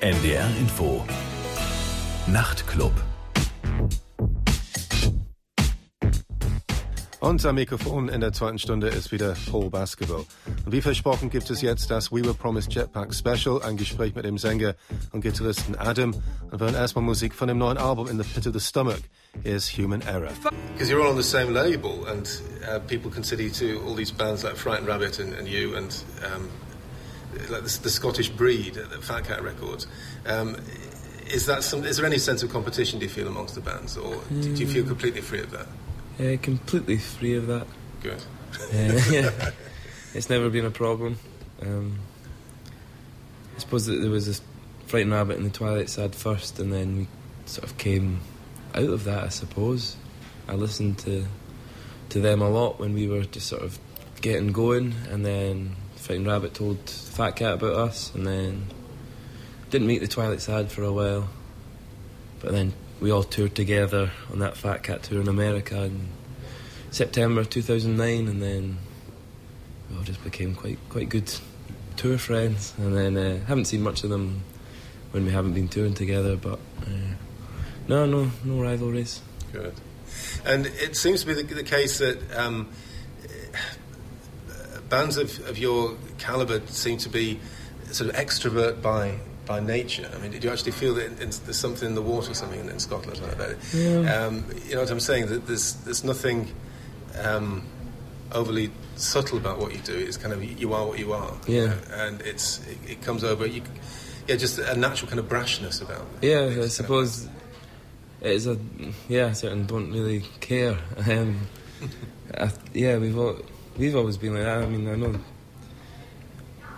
NDR Info Nachtclub am Mikrofon in der zweiten Stunde ist wieder Paul Basketball. Und wie versprochen gibt es jetzt das We Were Promised Jetpack Special, ein Gespräch mit dem Sänger und Gitarristen Adam. Und wir hören erstmal Musik von dem neuen Album In the Pit of the Stomach. Here's Human Error. Because you're all on the same label and uh, people consider you to all these bands like Frightened Rabbit and, and you and um, like the, the, Scottish Breed, the Fat Cat Records. Um, is that some, is there any sense of competition do you feel amongst the bands or mm. do you feel completely free of that? Uh, completely free of that. Good. Uh, it's never been a problem. Um, I suppose that there was this Frightened Rabbit in the Twilight Sad first, and then we sort of came out of that. I suppose I listened to to them a lot when we were just sort of getting going, and then Frightened Rabbit told Fat Cat about us, and then didn't meet the Twilight Sad for a while, but then we all toured together on that Fat Cat tour in America in September 2009, and then we all just became quite quite good tour friends. And then uh, haven't seen much of them when we haven't been touring together, but uh, no, no, no rivalries. Good. And it seems to be the, the case that um, bands of, of your caliber seem to be sort of extrovert by by nature. I mean, did you actually feel that there's something in the water something in, in Scotland like that? Yeah. Um, you know what I'm saying? That there's there's nothing um, overly subtle about what you do. It's kind of you are what you are. Yeah. You know? And it's it, it, comes over. You, yeah, just a natural kind of brashness about. It. Yeah, I suppose it's a yeah. Certain don't really care. Um, I, yeah, we've all, we've always been like that. I mean, I know.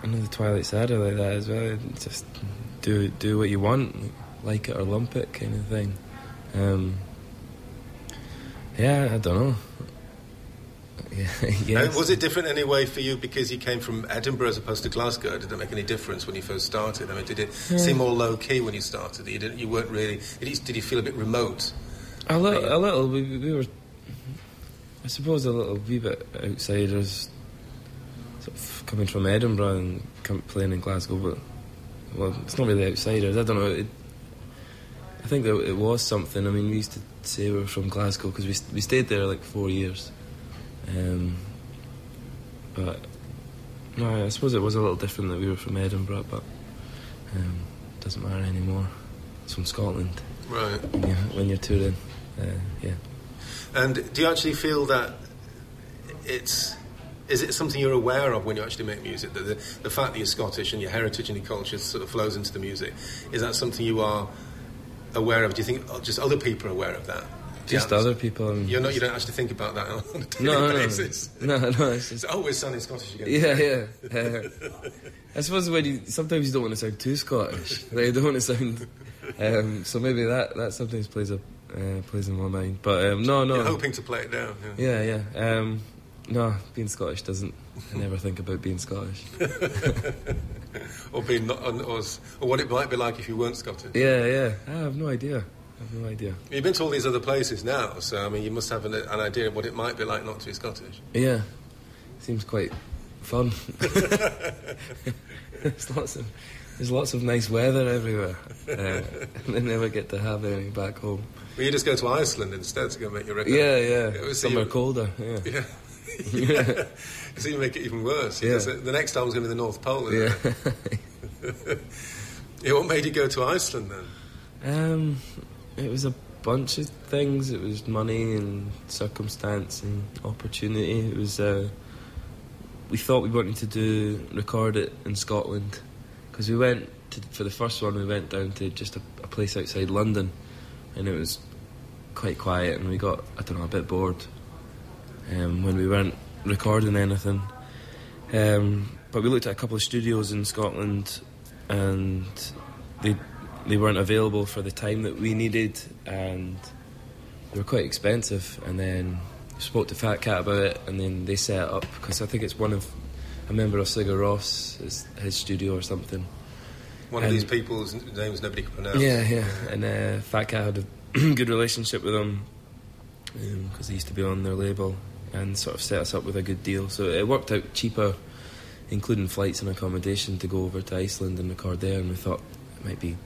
I know the Twilight Sad are like that as well. Just do do what you want, like it or lump it, kind of thing. Um, yeah, I don't know. Yeah, was it different anyway for you because you came from Edinburgh as opposed to Glasgow? Did it make any difference when you first started? I mean, did it yeah. seem more low key when you started? You didn't, you weren't really. Did you, did you feel a bit remote? A little, a little. We, we were, suppose, a little wee bit outsiders, sort of coming from Edinburgh and playing in Glasgow, but well, it's not really outsiders. I don't know. It, I think that it was something. I mean, we used to say we were from Glasgow because we we stayed there like four years. Um, but no, I suppose it was a little different that we were from Edinburgh, but um, it doesn't matter anymore. It's from Scotland. Right. When you're, when you're touring, uh, yeah. And do you actually feel that it's is it something you're aware of when you actually make music? That the, the fact that you're Scottish and your heritage and your culture sort of flows into the music, is that something you are aware of? Do you think just other people are aware of that? Just other people. You're not. You don't actually think about that on a daily no, basis. No, no, no. It's, just, it's always sounding Scottish again. Yeah, yeah. Uh, I suppose when you sometimes you don't want to sound too Scottish. like you don't want to sound. Um, so maybe that that sometimes plays a uh, plays in my mind. But um, no, no. You're hoping to play it down. Yeah, yeah. yeah. Um, no, being Scottish doesn't. I never think about being Scottish. or being not, or, or what it might be like if you weren't Scottish. Yeah, yeah. I have no idea. I have no idea. You've been to all these other places now, so I mean, you must have an, an idea of what it might be like not to be Scottish. Yeah, seems quite fun. there's lots of there's lots of nice weather everywhere, uh, and they never get to have anything back home. Well, you just go to Iceland instead to go make your record. Yeah, yeah. Somewhere colder. Yeah. yeah. yeah. so you make it even worse. Yeah. The next time is going to be the North Pole. Yeah. yeah. What made you go to Iceland then? Um, it was a bunch of things. It was money and circumstance and opportunity. It was. Uh, we thought we wanted to do record it in Scotland because we went to, for the first one. We went down to just a, a place outside London, and it was quite quiet, and we got I don't know a bit bored um, when we weren't recording anything. Um, but we looked at a couple of studios in Scotland, and they they weren't available for the time that we needed, and they were quite expensive. And then spoke to Fat Cat about it, and then they set it up because I think it's one of a member of Sigur Rós, his, his studio or something. One and, of these people's names nobody can pronounce. Yeah, yeah. And uh, Fat Cat had a good relationship with them because um, he used to be on their label and sort of set us up with a good deal. So it worked out cheaper, including flights and accommodation, to go over to Iceland and record there. And we thought it might be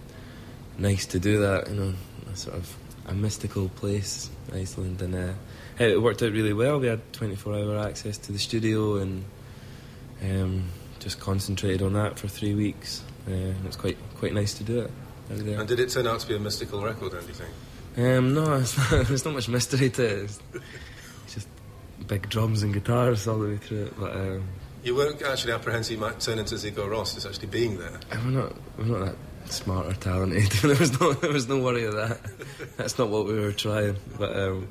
nice to do that, you know, a sort of a mystical place, Iceland, and uh, it worked out really well. We had 24 hour access to the studio and um, just concentrated on that for three weeks. Uh, it was quite quite nice to do it. And did it turn out to be a mystical record, then, do you think? Um, no, it's not, there's not much mystery to it. It's just big drums and guitars all the way through it. But um, you weren't actually apprehensive you might turn into Sigur Rós. It's actually being there. We're not. We're not that smart or talented. there was no. There was no worry of that. That's not what we were trying. But um,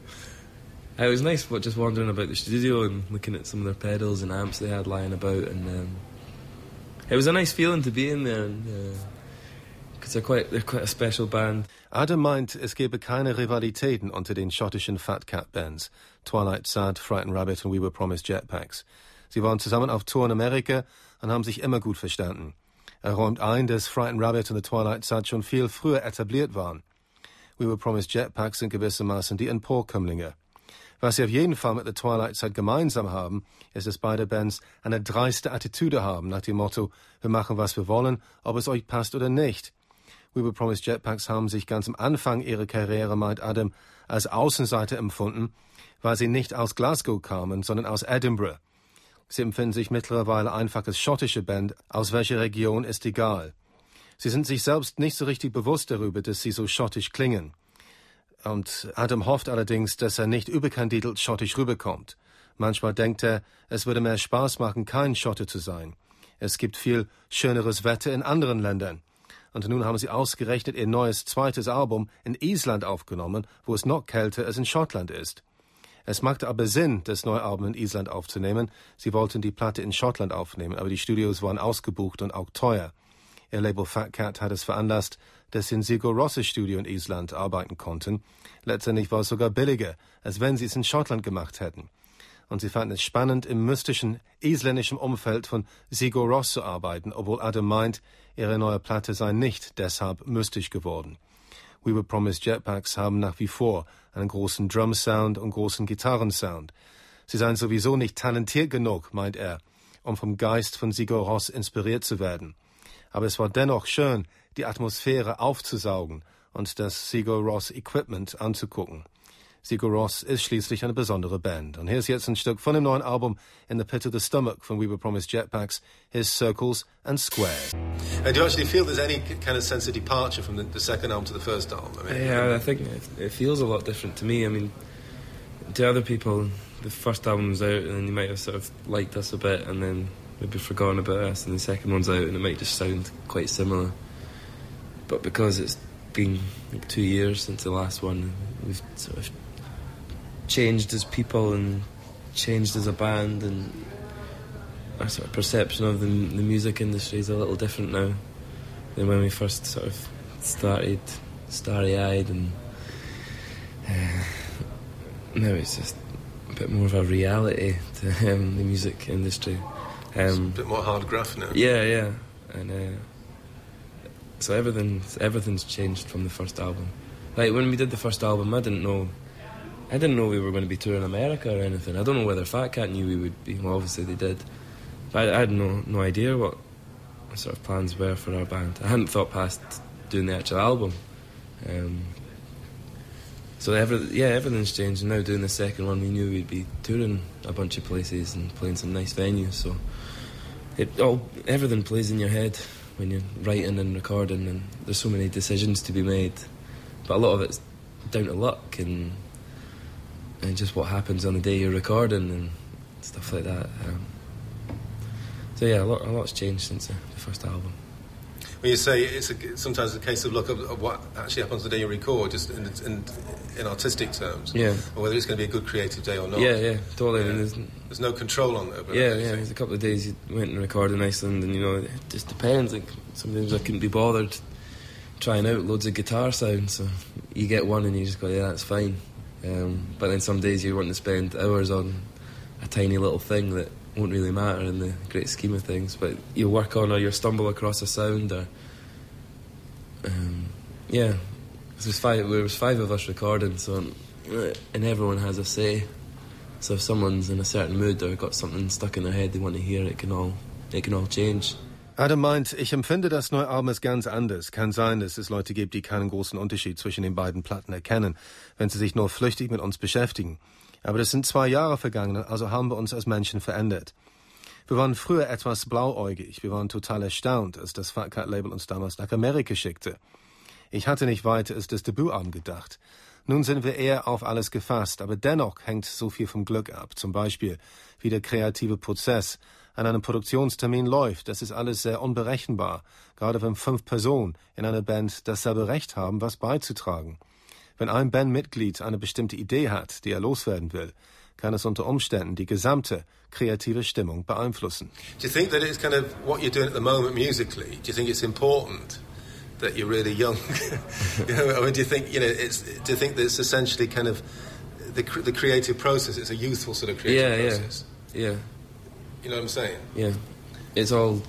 it was nice, but just wandering about the studio and looking at some of their pedals and amps they had lying about, and um, it was a nice feeling to be in there. And, uh, they're quite, they're quite a special band. Adam meint, es gebe keine Rivalitäten unter den schottischen Fat Cat Bands, Twilight Sad, Frightened Rabbit und We Were Promised Jetpacks. Sie waren zusammen auf Tour in Amerika und haben sich immer gut verstanden. Er räumt ein, dass Frightened Rabbit und The Twilight Sad schon viel früher etabliert waren. We Were Promised Jetpacks sind gewissermaßen die Emporkömmlinge. Was sie auf jeden Fall mit The Twilight Side gemeinsam haben, ist, dass beide Bands eine dreiste Attitüde haben, nach dem Motto, wir machen, was wir wollen, ob es euch passt oder nicht. We Will Promise Jetpacks haben sich ganz am Anfang ihrer Karriere, meint Adam, als Außenseiter empfunden, weil sie nicht aus Glasgow kamen, sondern aus Edinburgh. Sie empfinden sich mittlerweile einfach als schottische Band, aus welcher Region ist egal. Sie sind sich selbst nicht so richtig bewusst darüber, dass sie so schottisch klingen. Und Adam hofft allerdings, dass er nicht überkandidelt schottisch rüberkommt. Manchmal denkt er, es würde mehr Spaß machen, kein Schotte zu sein. Es gibt viel schöneres Wetter in anderen Ländern. Und nun haben sie ausgerechnet ihr neues zweites Album in Island aufgenommen, wo es noch kälter als in Schottland ist. Es machte aber Sinn, das neue Album in Island aufzunehmen. Sie wollten die Platte in Schottland aufnehmen, aber die Studios waren ausgebucht und auch teuer. Ihr Label Fat Cat hat es veranlasst, dass sie in Sigur Rosses Studio in Island arbeiten konnten. Letztendlich war es sogar billiger, als wenn sie es in Schottland gemacht hätten. Und sie fanden es spannend, im mystischen, isländischen Umfeld von Sigur Ross zu arbeiten, obwohl Adam meint, Ihre neue Platte sei nicht deshalb mystisch geworden. We Were Promised Jetpacks haben nach wie vor einen großen Drum-Sound und großen Gitarrensound. Sie seien sowieso nicht talentiert genug, meint er, um vom Geist von Sigur Ross inspiriert zu werden. Aber es war dennoch schön, die Atmosphäre aufzusaugen und das Sigur Ross Equipment anzugucken. Sigur Ross ist schließlich eine besondere Band. Und hier ist jetzt ein Stück von dem neuen Album In the Pit of the Stomach von We Were Promised Jetpacks, His Circles and Squares. And do you actually feel there's any kind of sense of departure from the, the second album to the first album? I mean, yeah, I think it, it feels a lot different to me. I mean, to other people, the first album's out and you might have sort of liked us a bit and then maybe forgotten about us, and the second one's out and it might just sound quite similar. But because it's been like two years since the last one, we've sort of changed as people and changed as a band, and our sort of perception of the, the music industry is a little different now than when we first sort of started, starry-eyed, and uh, now it's just a bit more of a reality to um, the music industry. Um, a bit more hard graft now. Yeah, yeah, and uh, so everything's everything's changed from the first album. Like when we did the first album, I didn't know I didn't know we were going to be touring America or anything. I don't know whether Fat Cat knew we would be. Well, obviously they did, but I, I had no no idea what sort of plans were for our band. I hadn't thought past doing the actual album. Um, so every, yeah, everything's changed. And now doing the second one, we knew we'd be touring a bunch of places and playing some nice venues. So it all everything plays in your head when you're writing and recording, and there's so many decisions to be made. But a lot of it's down to luck and and just what happens on the day you're recording and stuff like that. Um, so yeah, a lot, a lot's changed since the, the first album. When you say it's a, sometimes a case of look at what actually happens the day you record, just in, in, in, artistic terms, yeah, or whether it's going to be a good creative day or not. Yeah, yeah, totally. Yeah. There's, there's, no control on that. Yeah, yeah. There's a couple of days you went and recorded in Iceland, and you know it just depends. Like sometimes I couldn't be bothered trying out loads of guitar sounds, so you get one and you just go, yeah, that's fine. Um, but then some days you want to spend hours on a tiny little thing that won't really matter in the great scheme of things. But you work on or you stumble across a sound or um, yeah. There's five. There was five of us recording, so and everyone has a say. So if someone's in a certain mood or got something stuck in their head they want to hear, it can all it can all change. Adam meint, ich empfinde das neue Album als ganz anders. Kann sein, dass es Leute gibt, die keinen großen Unterschied zwischen den beiden Platten erkennen, wenn sie sich nur flüchtig mit uns beschäftigen. Aber das sind zwei Jahre vergangen, also haben wir uns als Menschen verändert. Wir waren früher etwas blauäugig. Wir waren total erstaunt, als das Fat Cat Label uns damals nach Amerika schickte. Ich hatte nicht weiter als das Debütalbum gedacht. Nun sind wir eher auf alles gefasst, aber dennoch hängt so viel vom Glück ab. Zum Beispiel, wie der kreative Prozess an einem Produktionstermin läuft. Das ist alles sehr unberechenbar, gerade wenn fünf Personen in einer Band dasselbe Recht haben, was beizutragen. Wenn ein Bandmitglied eine bestimmte Idee hat, die er loswerden will, kann es unter Umständen die gesamte kreative Stimmung beeinflussen. Do you think that it's kind of what you're doing at the moment musically? Do you think it's important that you're really young? you know, I mean, do you think you know? It's, do you think that it's essentially kind of the the creative process? It's a youthful sort of creative yeah, process. Yeah, yeah. You know what I'm saying? Yeah, it's all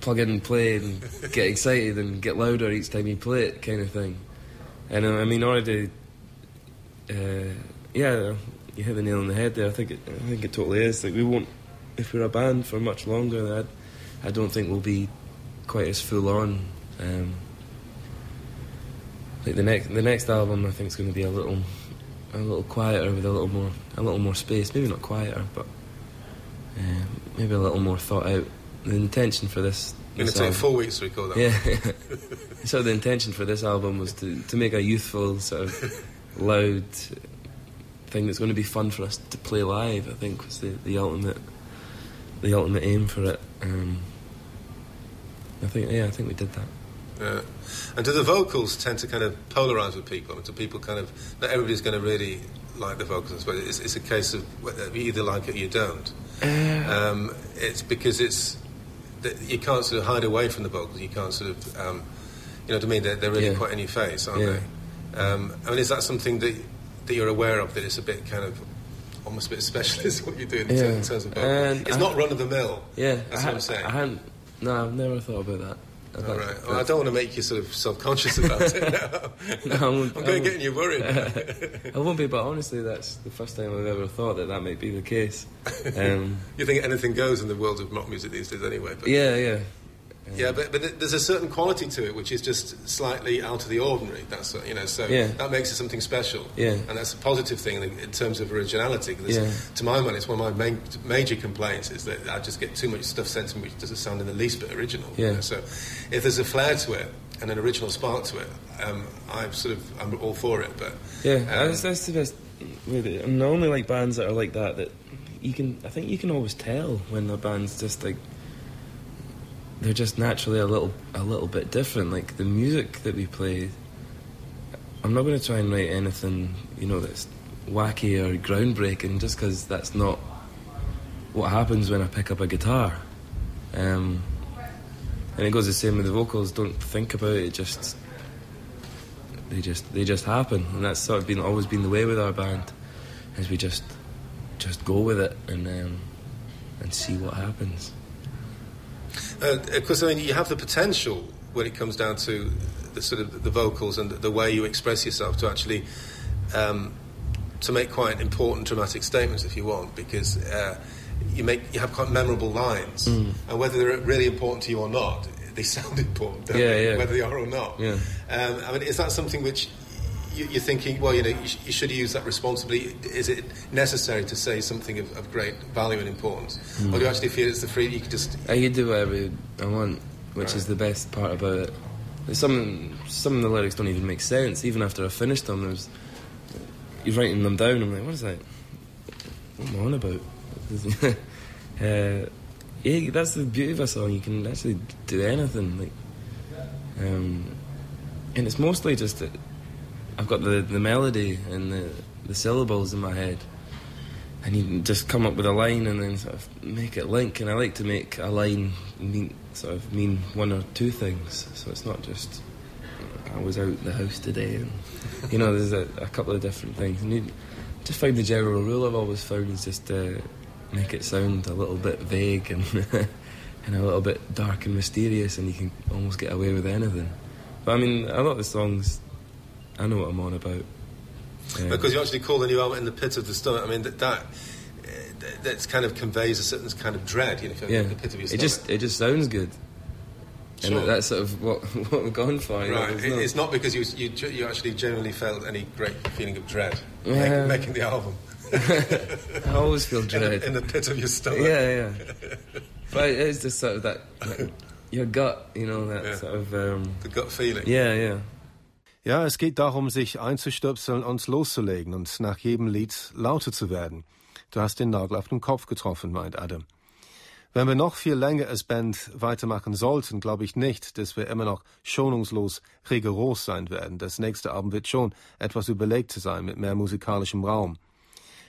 plug in and play and get excited and get louder each time you play it, kind of thing. And uh, I mean, already, uh, yeah, you hit the nail on the head there. I think it, I think it totally is. Like we won't, if we're a band for much longer, I, I don't think we'll be quite as full on. Um, like the next, the next album, I think is going to be a little, a little quieter with a little more, a little more space. Maybe not quieter, but uh, maybe a little more thought out. The intention for this. Going to this take album- four weeks to record that. yeah. so the intention for this album was to, to make a youthful, sort of loud thing that's going to be fun for us to play live. I think was the, the ultimate the ultimate aim for it. Um, I think yeah, I think we did that. Yeah. And do the vocals tend to kind of polarize with people? Do people kind of not everybody's going to really like the vocals? but it's, it's a case of you either like it or you don't. Um, it's because it's you can't sort of hide away from the vocals. You can't sort of um, you know what I mean? They're, they're really Yeah. quite in your face, aren't Yeah. they? Um, I mean, is that something that that you're aware of? That it's a bit kind of almost a bit specialist what you're doing in, Yeah. terms, in terms of vocals. And it's I- not run of the mill. Yeah, That's I what I'm saying. I hadn't. No, I've never thought about that. All right. Well, I don't want to make you sort of self-conscious about it. No, I won't- I'm going to get you worried. I won't be, but honestly, that's the first time I've ever thought that that might be the case. Um, you think anything goes in the world of rock music these days, anyway. But yeah, yeah, yeah, but, but there's a certain quality to it which is just slightly out of the ordinary. That's what- you know, so Yeah. that makes it something special. Yeah. and that's a positive thing in, terms of originality. Yeah. To my mind, it's one of my main, major complaints is that I just get too much stuff sent to me which doesn't sound in the least bit original. you know, So if there's a flair to it and an original spark to it, um, I'm sort of I'm all for it. But yeah. um, that's, that's the best. With it. And I only like bands that are like that. That you can. I think you can always tell when the band's just like they're just naturally a little a little bit different. Like the music that we play. I'm not going to try and write anything you know that's wacky or groundbreaking just because that's not what happens when I pick up a guitar. Um, and it goes the same with the vocals. Don't think about it. Just they just they just happen, and that's sort of been always been the way with our band, is we just just go with it and um, and see what happens. Uh, of course, I mean, you have the potential when it comes down to the sort of the vocals and the way you express yourself to actually um, to make quite important dramatic statements if you want, because uh, you make you have quite memorable lines, Mm. and whether they're really important to you or not, they sound important, Yeah, yeah. whether they are or not. Yeah. Um, I mean, is that something which you're thinking? Well, you know, you, sh- you should use that responsibly. Is it necessary to say something of, of great value and importance, Mm. or do you actually feel it's the free? You could just I can do whatever I want, which is the best part about it. Some some of the lyrics don't even make sense. Even after I finished them, there's you're writing them down. I'm like, what is that? What am I on about? uh, yeah, that's the beauty of a song. You can actually do anything. Like, um, and it's mostly just that I've got the, the melody and the, the syllables in my head. And you can just come up with a line and then sort of make it link. And I like to make a line mean sort of mean one or two things. So it's not just I was out the house today, and you know, there's a, a couple of different things. And you just find the general rule I've always found is just to make it sound a little bit vague and and a little bit dark and mysterious, and you can almost get away with anything. But I mean, a lot of the songs, I know what I'm on about. Um, Because you actually call the new album "In the Pit of the Stomach." I mean, that that, uh, that kind of conveys a certain kind of dread. You know, yeah, in the pit of your stomach. it just it just sounds good. Sure. And that's sort of what, what we're going for. Right. Know, it's not because you, you, you actually genuinely felt any great feeling of dread making, making the album. I always feel dread. In, in, the pit of your stomach. Yeah, yeah. but it's just sort of that, like, your gut, you know, that yeah. sort of. Um, the gut feeling. Yeah, yeah. Ja, es geht darum, sich einzustöpseln und loszulegen und nach jedem Lied lauter zu werden. Du hast den Nagel auf den Kopf getroffen, meint Adam. Wenn wir noch viel länger als Band weitermachen sollten, glaube ich nicht, dass wir immer noch schonungslos rigoros sein werden. Das nächste Album wird schon etwas überlegt sein mit mehr musikalischem Raum.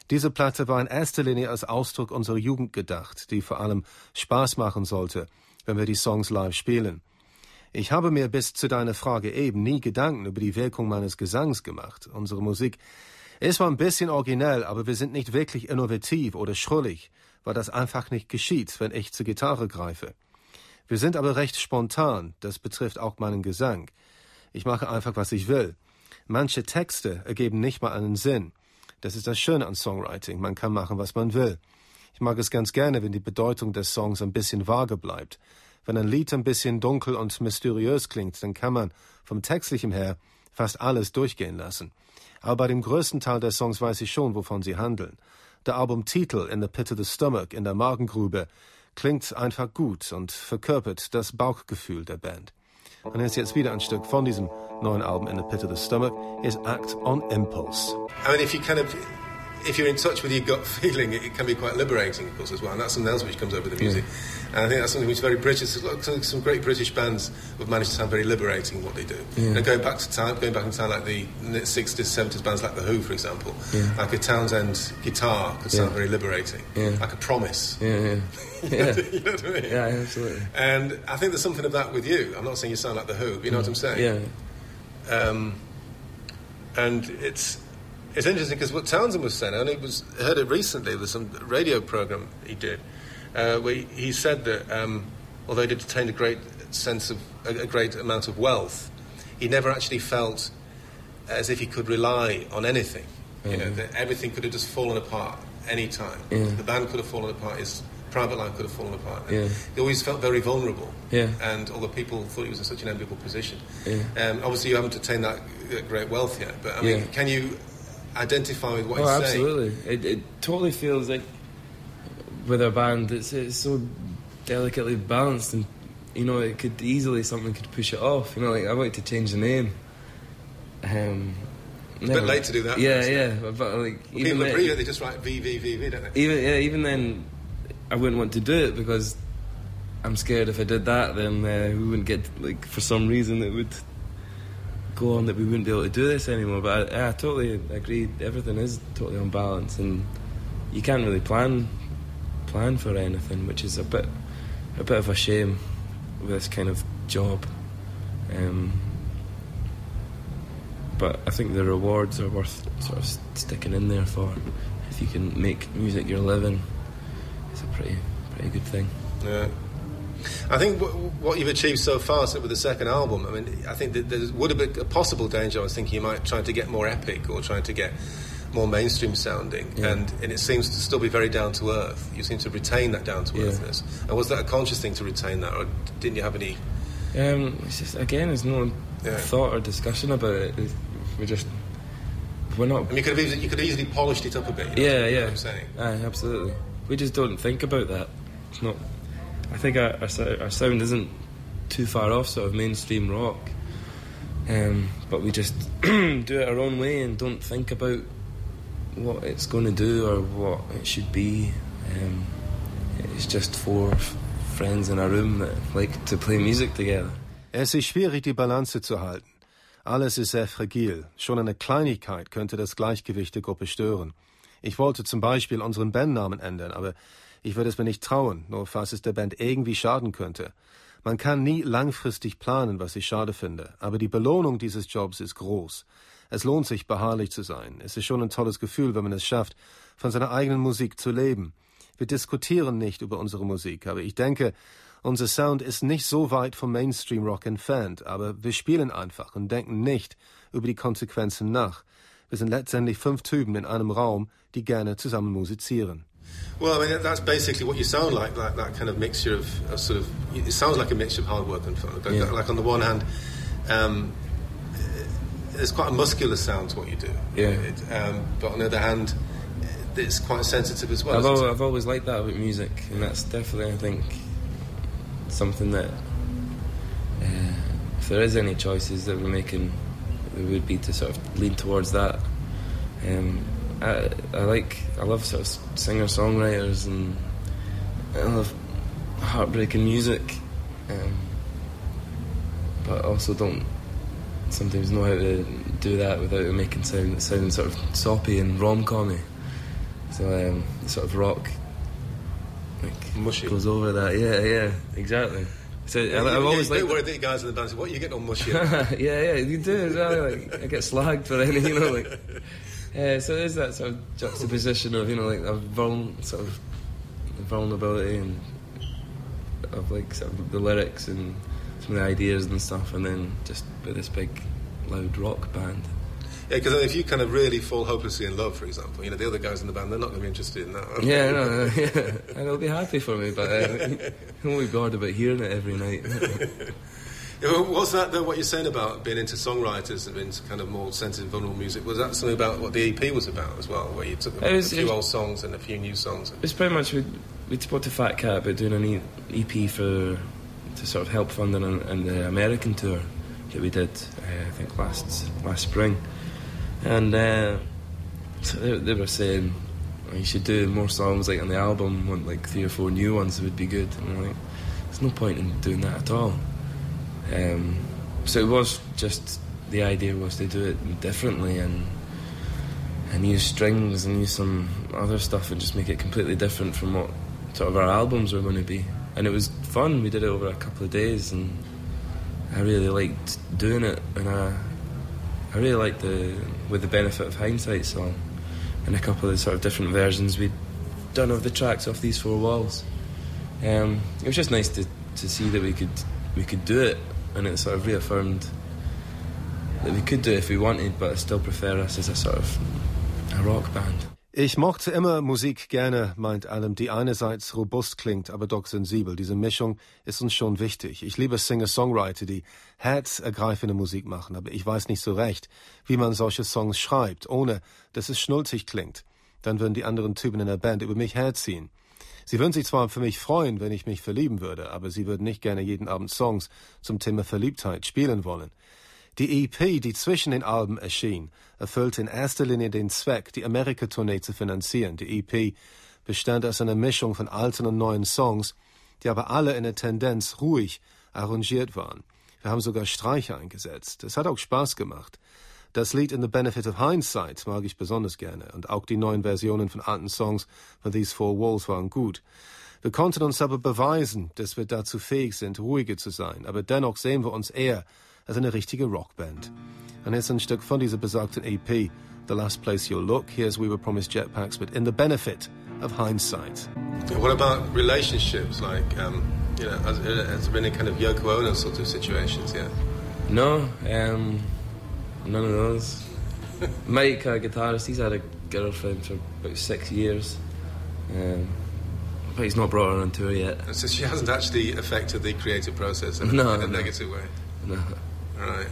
Diese Platte war in erster Linie als Ausdruck unserer Jugend gedacht, die vor allem Spaß machen sollte, wenn wir die Songs live spielen. Ich habe mir bis zu deiner Frage eben nie Gedanken über die Wirkung meines Gesangs gemacht. Unsere Musik ist zwar ein bisschen originell, aber wir sind nicht wirklich innovativ oder schrullig, weil das einfach nicht geschieht, wenn ich zur Gitarre greife. Wir sind aber recht spontan, das betrifft auch meinen Gesang. Ich mache einfach, was ich will. Manche Texte ergeben nicht mal einen Sinn. Das ist das Schöne an Songwriting. Man kann machen, was man will. Ich mag es ganz gerne, wenn die Bedeutung des Songs ein bisschen vage bleibt. Wenn ein Lied ein bisschen dunkel und mysteriös klingt, dann kann man vom Textlichen her fast alles durchgehen lassen. Aber bei dem größten Teil der Songs weiß ich schon, wovon sie handeln. Der Albumtitel In the Pit of the Stomach, in der Magengrube, klingt einfach gut und verkörpert das Bauchgefühl der Band. Und jetzt jetzt wieder ein Stück von diesem neuen Album In the Pit of the Stomach is Act on Impulse. I mean, if you kind of if you're in touch with your gut feeling, it, it, can be quite liberating, of course, as well. And that's something else which comes over the music. Yeah. And I think that's something which is very British. Some, some great British bands have managed to sound very liberating in what they do. Yeah. And going back to time, going back in time, like the 60s, 70s bands like The Who, for example, yeah. like a Townshend guitar could sound very liberating. Like a promise. Yeah, yeah. yeah. you know what I mean? Yeah, absolutely. And I think there's something of that with you. I'm not saying you sound like The Who, but you know what I'm saying? Yeah. Um, and it's it's interesting because what Townshend was saying, I only was heard it recently. There's some radio program he did uh, where he said that um, although he'd attained a great sense of a, a, great amount of wealth, he never actually felt as if he could rely on anything. Mm-hmm. You know, mm-hmm. that everything could have just fallen apart any time. Yeah. The band could have fallen apart. His private life could have fallen apart. Yeah. He always felt very vulnerable. Yeah. And although people thought he was in such an enviable position, yeah. um, obviously you haven't attained that great wealth yet. But I mean, yeah. can you identify with what oh, he's absolutely. saying. Absolutely, it, it totally feels like with our band, it's it's so delicately balanced, and you know, it could easily something could push it off. You know, like I wanted to change the name. Um, it's a bit late to do that. Yeah, yeah, but, but like well, even people then, they just write V V V V, don't they? Even yeah, even then, I wouldn't want to do it because I'm scared if I did that, then uh, we wouldn't get like for some reason it would go on that we wouldn't be able to do this anymore. But I, I totally agree. Everything is totally unbalanced, and you can't really plan plan for anything, which is a bit a bit of a shame with this kind of job. Um, but I think the rewards are worth sort of sticking in there for. If you can make music your living, it's a pretty pretty good thing. Yeah. I think what you've achieved so far so with the second album, I mean, I think that there would have been a possible danger. I was thinking you might try to get more epic or trying to get more mainstream sounding, yeah. and, and it seems to still be very down to earth. You seem to retain that down to earthness. Yeah. And was that a conscious thing to retain that, or didn't you have any? Um, it's just again, there's no yeah. thought or discussion about it. We just we're not. I mean, you could have easily, you could have easily polished it up a bit. You know, yeah, yeah. I'm saying. Aye, absolutely. We just don't think about that. It's not I think our, our, sound isn't too far off sort of mainstream rock, um, but we just do it our own way and don't think about what it's going to do or what it should be. Um, it's just four friends in a room that like to play music together. Es ist schwierig, die Balance zu halten. Alles ist sehr fragil. Schon eine Kleinigkeit könnte das Gleichgewicht der Gruppe stören. Ich wollte zum Beispiel unseren Bandnamen ändern, aber ich würde es mir nicht trauen, nur falls es der Band irgendwie schaden könnte. Man kann nie langfristig planen, was ich schade finde, aber die Belohnung dieses Jobs ist groß. Es lohnt sich, beharrlich zu sein. Es ist schon ein tolles Gefühl, wenn man es schafft, von seiner eigenen Musik zu leben. Wir diskutieren nicht über unsere Musik, aber ich denke, unser Sound ist nicht so weit vom Mainstream Rock entfernt, aber wir spielen einfach und denken nicht über die Konsequenzen nach. Wir sind letztendlich fünf Typen in einem Raum, die gerne zusammen musizieren. Well, I mean, that's basically what you sound like, like that kind of mixture of, of sort of, it sounds like a mixture of hard work and fun. Yeah. Like on the one hand, um, there's quite a muscular sound to what you do. Yeah. It, um, but on the other hand, it's quite sensitive as well. I've, isn't al- I've always liked that about music, and that's definitely, I think, something that uh, if there is any choices that we're making, it would be to sort of lean towards that. Um, I, I like, I love sort of singer songwriters, and I love heartbreaking music, um, but I also don't sometimes know how to do that without it making sound sounding sort of soppy and rom-commy. So um, sort of rock like Mushy. goes over that. Yeah, yeah, exactly. So Yeah, I've always liked. that you guys in the band say, what are you getting on mushy? yeah, yeah, you do as well. Like I get slagged for any, you know, like. Yeah, so there's that sort of juxtaposition of you know like a vul- sort of vulnerability and of like sort of the lyrics and some of the ideas and stuff, and then just with this big loud rock band. Yeah, because if you kind of really fall hopelessly in love, for example, you know, the other guys in the band, they're not going to be interested in that. Yeah, no, no, yeah, and it'll be happy for me, but uh, I won't be bored about hearing it every night. What's that, though, what you're saying about being into songwriters and into kind of more sensitive, vulnerable music? Was that something about what the EP was about as well, where you took It was- a few was- old songs and a few new songs? It's pretty much we we spoke to Fat Cat about doing an e- EP for to sort of help fund an, an the American tour that we did uh, I think last last spring, and uh, so they, they were saying "Oh, you should do more songs like on the album, want like three or four new ones would be good. And I'm like, there's no point in doing that at all. Um, so it was just the idea was to do it differently and and use strings and use some other stuff and just make it completely different from what sort of our albums were going to be. And it was fun. We did it over a couple of days, and I really liked doing it. And I, I really liked the with the benefit of hindsight song and a couple of the sort of different versions we'd done of the tracks off these four walls. Um, it was just nice to, to see that we could we could do it, and it sort of reaffirmed that we could do it if we wanted, but I still prefer us as a sort of a rock band. Ich mochte immer Musik gerne, meint Adam, die einerseits robust klingt, aber doch sensibel. Diese Mischung ist uns schon wichtig. Ich liebe Singer-Songwriter, die herzergreifende Musik machen, aber ich weiß nicht so recht, wie man solche Songs schreibt, ohne dass es schnulzig klingt. Dann würden die anderen Typen in der Band über mich herziehen. Sie würden sich zwar für mich freuen, wenn ich mich verlieben würde, aber sie würden nicht gerne jeden Abend Songs zum Thema Verliebtheit spielen wollen. Die EP, die zwischen den Alben erschien, erfüllte in erster Linie den Zweck, die Amerika-Tournee zu finanzieren. Die EP bestand aus einer Mischung von alten und neuen Songs, die aber alle in der Tendenz ruhig arrangiert waren. Wir haben sogar Streicher eingesetzt. Es hat auch Spaß gemacht. Das Lied In the Benefit of Hindsight mag ich besonders gerne und auch die neuen Versionen von alten Songs von These Four Walls waren gut. Wir konnten uns aber beweisen, dass wir dazu fähig sind, ruhiger zu sein, aber dennoch sehen wir uns eher als eine richtige Rockband. Und jetzt ein Stück von dieser besagten EP, The Last Place You'll Look. Here's We Were Promised Jetpacks, but In the Benefit of Hindsight. What about relationships? Like, um, you know, has, has there been any kind of Yoko Ono sort of situations? Yeah. No, um, none of those. Mike, our guitarist, he's had a girlfriend for about six years, um, but he's not brought her on tour yet. So she hasn't actually affected the creative process in, a- No, in a no. negative way. No, Right.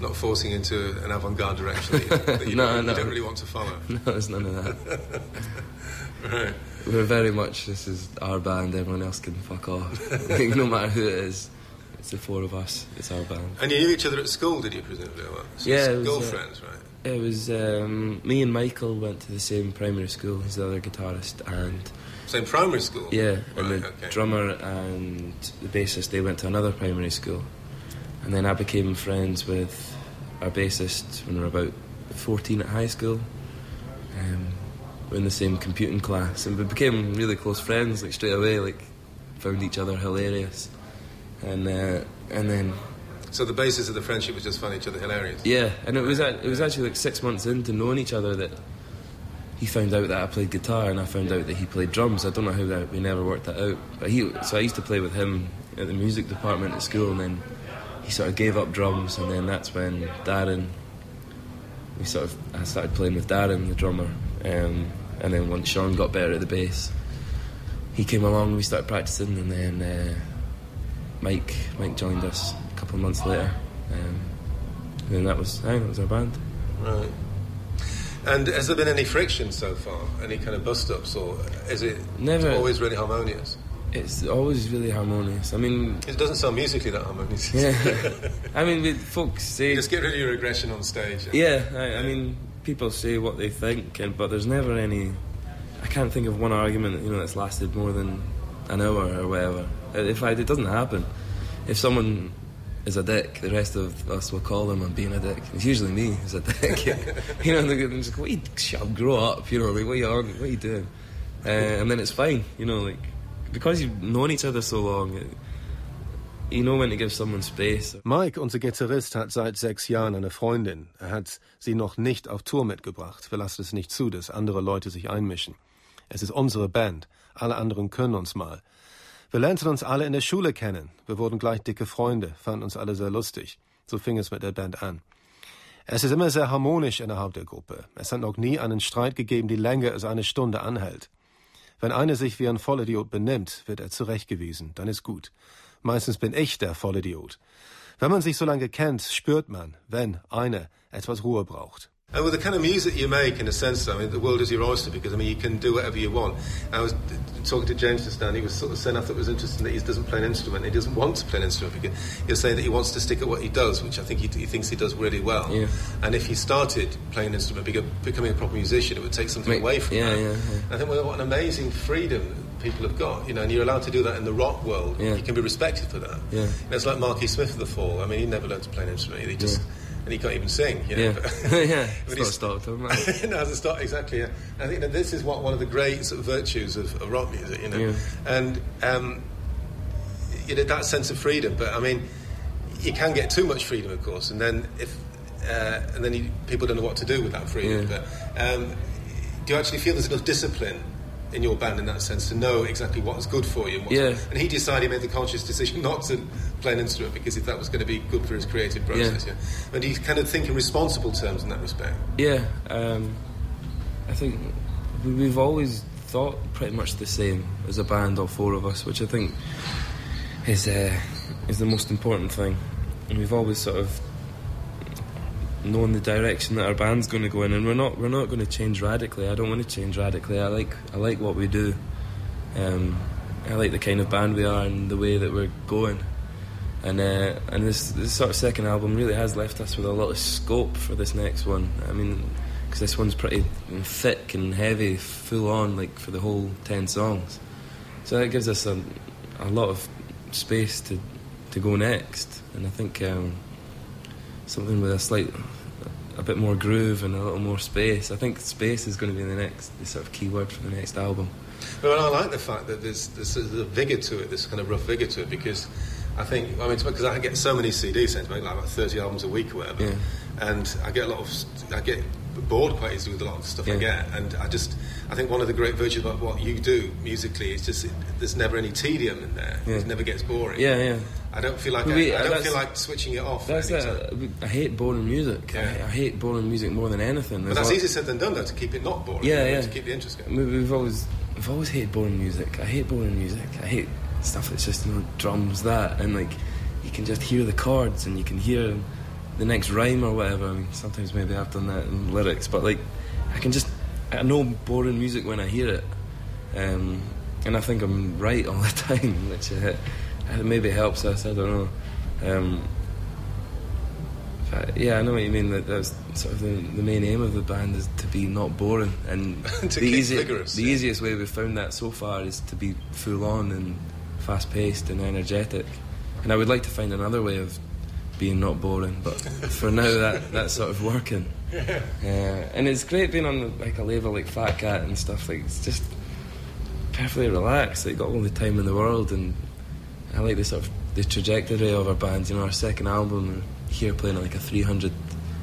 Not forcing into an avant-garde direction that you, No, don't, no. you don't really want to follow. no, there's none of that. Right. We're very much this is our band. Everyone else can fuck off. No matter who it is, it's the four of us. It's our band. And you knew each other at school, did you, presumably? or? So Yeah, it was, uh, Girlfriends, right? It was um, me and Michael went to the same primary school. He's the other guitarist, and Same primary school? Yeah, and the okay. drummer and the bassist they went to another primary school, and then I became friends with our bassist when we were about fourteen at high school. Um, we're in the same computing class, and we became really close friends like straight away. Like found each other hilarious, and uh, and then So the basis of the friendship was just finding each other hilarious? yeah, and it was it was actually like six months into knowing each other that he found out that I played guitar and I found out that he played drums. I don't know how that we never worked that out. But he so I used to play with him at the music department at school, and then he sort of gave up drums, and then that's when Darren we sort of I started playing with Darren, the drummer, um, and then once Sean got better at the bass, he came along. We started practicing, and then uh, Mike Mike joined us a couple of months later, um, and then that was that was our band. Right. And has there been any friction so far? Any kind of bust ups, or is it Never. always really harmonious? It's always really harmonious. I mean, It doesn't sound musically that harmonious. yeah. I mean, with folks say Just get rid of your aggression on stage. Yeah, I, I mean, people say what they think, and but there's never any. I can't think of one argument you know that's lasted more than an hour or whatever. In fact, it doesn't happen. If someone is a dick, the rest of us will call them on being a dick. It's usually me who's a dick. you know, they're just go, "What you, shut up, grow up." You know, like, what are you, what are you doing? Uh, and then it's fine. You know, like because you've known each other so long. You know when to give someone space. Mike, unser Gitarrist, hat seit sechs Jahren eine Freundin. Er hat sie noch nicht auf Tour mitgebracht. Wir lassen es nicht zu, dass andere Leute sich einmischen. Es ist unsere Band. Alle anderen können uns mal. Wir lernten uns alle in der Schule kennen. Wir wurden gleich dicke Freunde, fanden uns alle sehr lustig. So fing es mit der Band an. Es ist immer sehr harmonisch innerhalb der Gruppe. Es hat noch nie einen Streit gegeben, die länger als eine Stunde anhält. Wenn einer sich wie ein Vollidiot benimmt, wird er zurechtgewiesen. Dann ist gut. Meistens bin ich der Vollidiot. Wenn man sich so lange kennt, spürt man, wenn einer etwas Ruhe braucht. And with the kind of music you make, in a sense, I mean, the world is your oyster because I mean, you can do whatever you want. I was talking to James just now, and he was sort of saying I thought it was interesting that he doesn't play an instrument. He doesn't want to play an instrument because he was saying that he wants to stick at what he does, which I think he, he thinks he does really well. Yeah. And if he started playing an instrument, becoming a proper musician, it would take something Make- away from yeah, that. yeah, yeah. I think well, what an amazing freedom people have got, you know, and you're allowed to do that in the rock world. Yeah. You can be respected for that. Yeah. Know, it's like Marky Smith of the Fall. I mean, he never learned to play an instrument. He just and he can't even sing. You know, Yeah, but- yeah. but It's not he's- stopped, no, it hasn't stopped exactly. Yeah. I think that this is what one of the great sort of virtues of, of rock music, you know, Yeah. and um, you know that sense of freedom. But I mean, you can get too much freedom, of course, and then if uh, and then you, people don't know what to do with that freedom. Yeah. But um, do you actually feel there's enough discipline? In your band, in that sense, to know exactly what's good for you, and, Yeah. and he decided, he made the conscious decision not to play an instrument because if that was going to be good for his creative process. Yeah. And he's kind of think in responsible terms in that respect. Yeah, um, I think we- we've always thought pretty much the same as a band, all four of us, which I think is uh, is the most important thing. And we've always sort of known the direction that our band's going to go in, and we're not we're not going to change radically. I don't want to change radically. I like I like what we do. Um, I like the kind of band we are and the way that we're going. And uh, and this this sort of second album really has left us with a lot of scope for this next one. I mean, because this one's pretty thick and heavy, full on, like for the whole ten songs. So that gives us a, a lot of space to to go next. And I think um, something with a slight, a bit more groove and a little more space. I think space is going to be the next, the sort of key word for the next album. Well, I like the fact that there's, there's a vigour to it, this kind of rough vigour to it, because I think, I mean, because I get so many CDs sent to me, like about 30 albums a week or whatever, Yeah. and I get a lot of, I get bored quite easily with a lot of stuff I get, and I just, I think one of the great virtues about what you do musically is just, it, there's never any tedium in there, Yeah. it never gets boring. Yeah, yeah. I don't feel like, I, I don't feel like switching it off. That's any I hate boring music. I, Yeah. I hate boring music more than anything. But that's easier said than done, though, to keep it not boring. Yeah, you know, yeah. To keep the interest going. We- We've always, we've always hated boring music. I hate boring music. I hate stuff that's just you know drums that and like you can just hear the chords and you can hear the next rhyme or whatever. I mean, sometimes maybe I've done that in lyrics, but like I can just I know boring music when I hear it, um, and I think I'm right all the time, which uh, maybe helps us. I don't know. Um, yeah, I know what you mean. That that's sort of the, the main aim of the band is to be not boring, and To the, easy- vigorous, the yeah. easiest way we've found that so far is to be full on and fast paced and energetic. And I would like to find another way of being not boring, but for now that that's sort of working. Uh, and it's great being on like a label like Fat Cat and stuff. Like it's just perfectly relaxed. Like got all the time in the world, and I like the sort of the trajectory of our band. You know, our second album, we're here playing at like a 300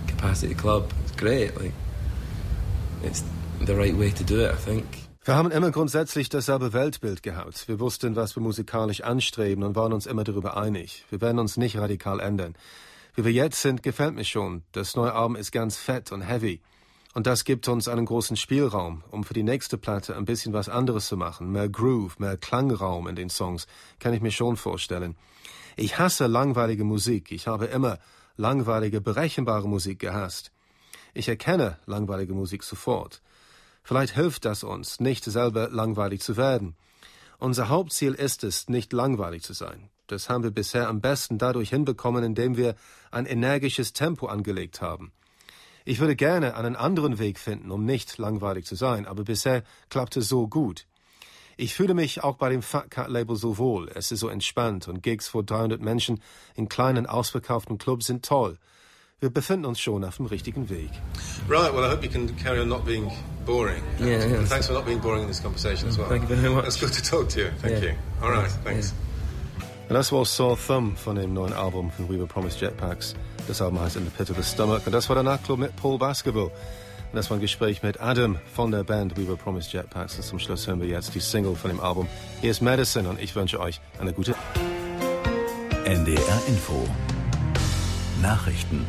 capacity club. It's great. Like it's the right way to do it, I think. Wir haben immer grundsätzlich dasselbe Weltbild gehabt. Wir wussten, was wir musikalisch anstreben und waren uns immer darüber einig. Wir werden uns nicht radikal ändern. Wie wir jetzt sind, gefällt mir schon. Das neue Album ist ganz fett und heavy. Und das gibt uns einen großen Spielraum, um für die nächste Platte ein bisschen was anderes zu machen. Mehr Groove, mehr Klangraum in den Songs, kann ich mir schon vorstellen. Ich hasse langweilige Musik. Ich habe immer langweilige, berechenbare Musik gehasst. Ich erkenne langweilige Musik sofort. Vielleicht hilft das uns, nicht selber langweilig zu werden. Unser Hauptziel ist es, nicht langweilig zu sein. Das haben wir bisher am besten dadurch hinbekommen, indem wir ein energisches Tempo angelegt haben. Ich würde gerne einen anderen Weg finden, um nicht langweilig zu sein, aber bisher klappt es so gut. Ich fühle mich auch bei dem Fat Cat Label so wohl. Es ist so entspannt und Gigs vor 300 Menschen in kleinen, ausverkauften Clubs sind toll. Wir befinden uns schon auf dem richtigen Weg. Right, well, I hope you can carry on not being boring. Yeah, and yes. thanks for not being boring in this conversation as well. Thank you very much. It's good to talk to you. Thank Yeah. you. All right, thanks. Und das war Sore Thumb von dem neuen Album von We Were Promised Jetpacks. Das Album heißt In the Pit of the Stomach. Und das war der Nachtclub mit Paul Basketball. Und das war ein Gespräch mit Adam von der Band We Were Promised Jetpacks. Und zum Schluss hören wir jetzt die Single von dem Album. Hier ist Medicine und ich wünsche euch eine gute NDR Info. Nachrichten